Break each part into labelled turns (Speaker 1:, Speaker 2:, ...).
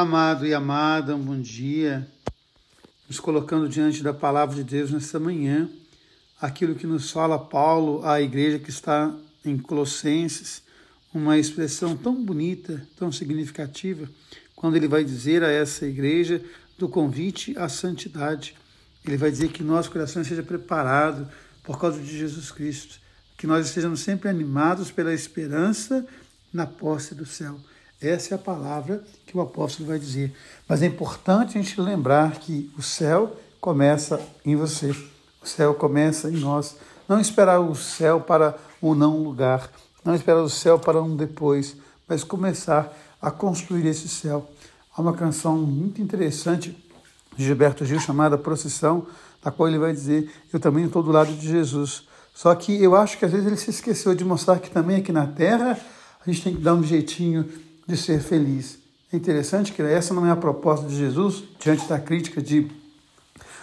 Speaker 1: Amado e amada, um bom dia. Nos colocando diante da palavra de Deus nesta manhã, aquilo que nos fala Paulo à igreja que está em Colossenses, uma expressão tão bonita, tão significativa, quando ele vai dizer a essa igreja do convite à santidade. Ele vai dizer que nosso coração seja preparado por causa de Jesus Cristo, que nós estejamos sempre animados pela esperança na posse do céu. Essa é a palavra que o apóstolo vai dizer. Mas é importante a gente lembrar que o céu começa em você. O céu começa em nós. Não esperar o céu para um não lugar. Não esperar o céu para um depois. Mas começar a construir esse céu. Há uma canção muito interessante de Gilberto Gil chamada Procissão, na qual ele vai dizer: Eu também estou do lado de Jesus. Só que eu acho que às vezes ele se esqueceu de mostrar que também aqui na terra a gente tem que dar um jeitinho de ser feliz. É interessante que essa não é a proposta de Jesus, diante da crítica de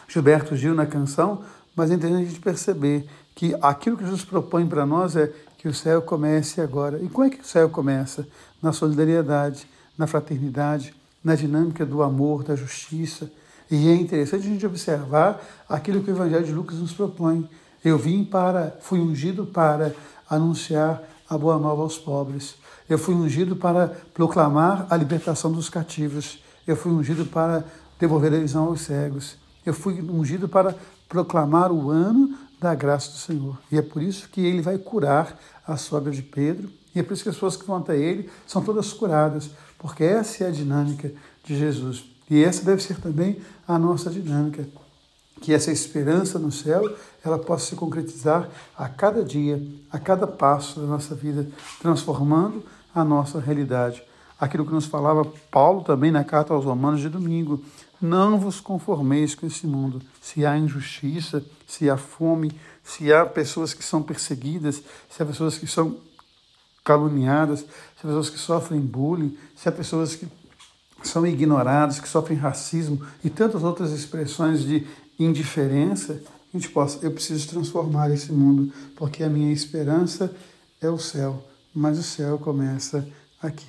Speaker 1: Gilberto Gil na canção, mas é interessante a gente perceber que aquilo que Jesus propõe para nós é que o céu comece agora. E como é que o céu começa? Na solidariedade, na fraternidade, na dinâmica do amor, da justiça. E é interessante a gente observar aquilo que o Evangelho de Lucas nos propõe. Eu vim para, fui ungido para anunciar a boa nova aos pobres. Eu fui ungido para proclamar a libertação dos cativos. Eu fui ungido para devolver a visão aos cegos. Eu fui ungido para proclamar o ano da graça do Senhor. E é por isso que ele vai curar a sogra de Pedro. E é por isso que as pessoas que vão até ele são todas curadas, porque essa é a dinâmica de Jesus. E essa deve ser também a nossa dinâmica que essa esperança no céu ela possa se concretizar a cada dia, a cada passo da nossa vida, transformando a nossa realidade. Aquilo que nos falava Paulo também na carta aos Romanos de domingo. Não vos conformeis com esse mundo. Se há injustiça, se há fome, se há pessoas que são perseguidas, se há pessoas que são caluniadas, se há pessoas que sofrem bullying, se há pessoas que são ignoradas, que sofrem racismo e tantas outras expressões de indiferença, a gente possa, eu preciso transformar esse mundo, porque a minha esperança é o céu, mas o céu começa aqui.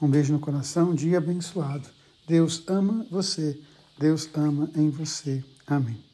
Speaker 1: Um beijo no coração, um dia abençoado. Deus ama você, Deus ama em você. Amém.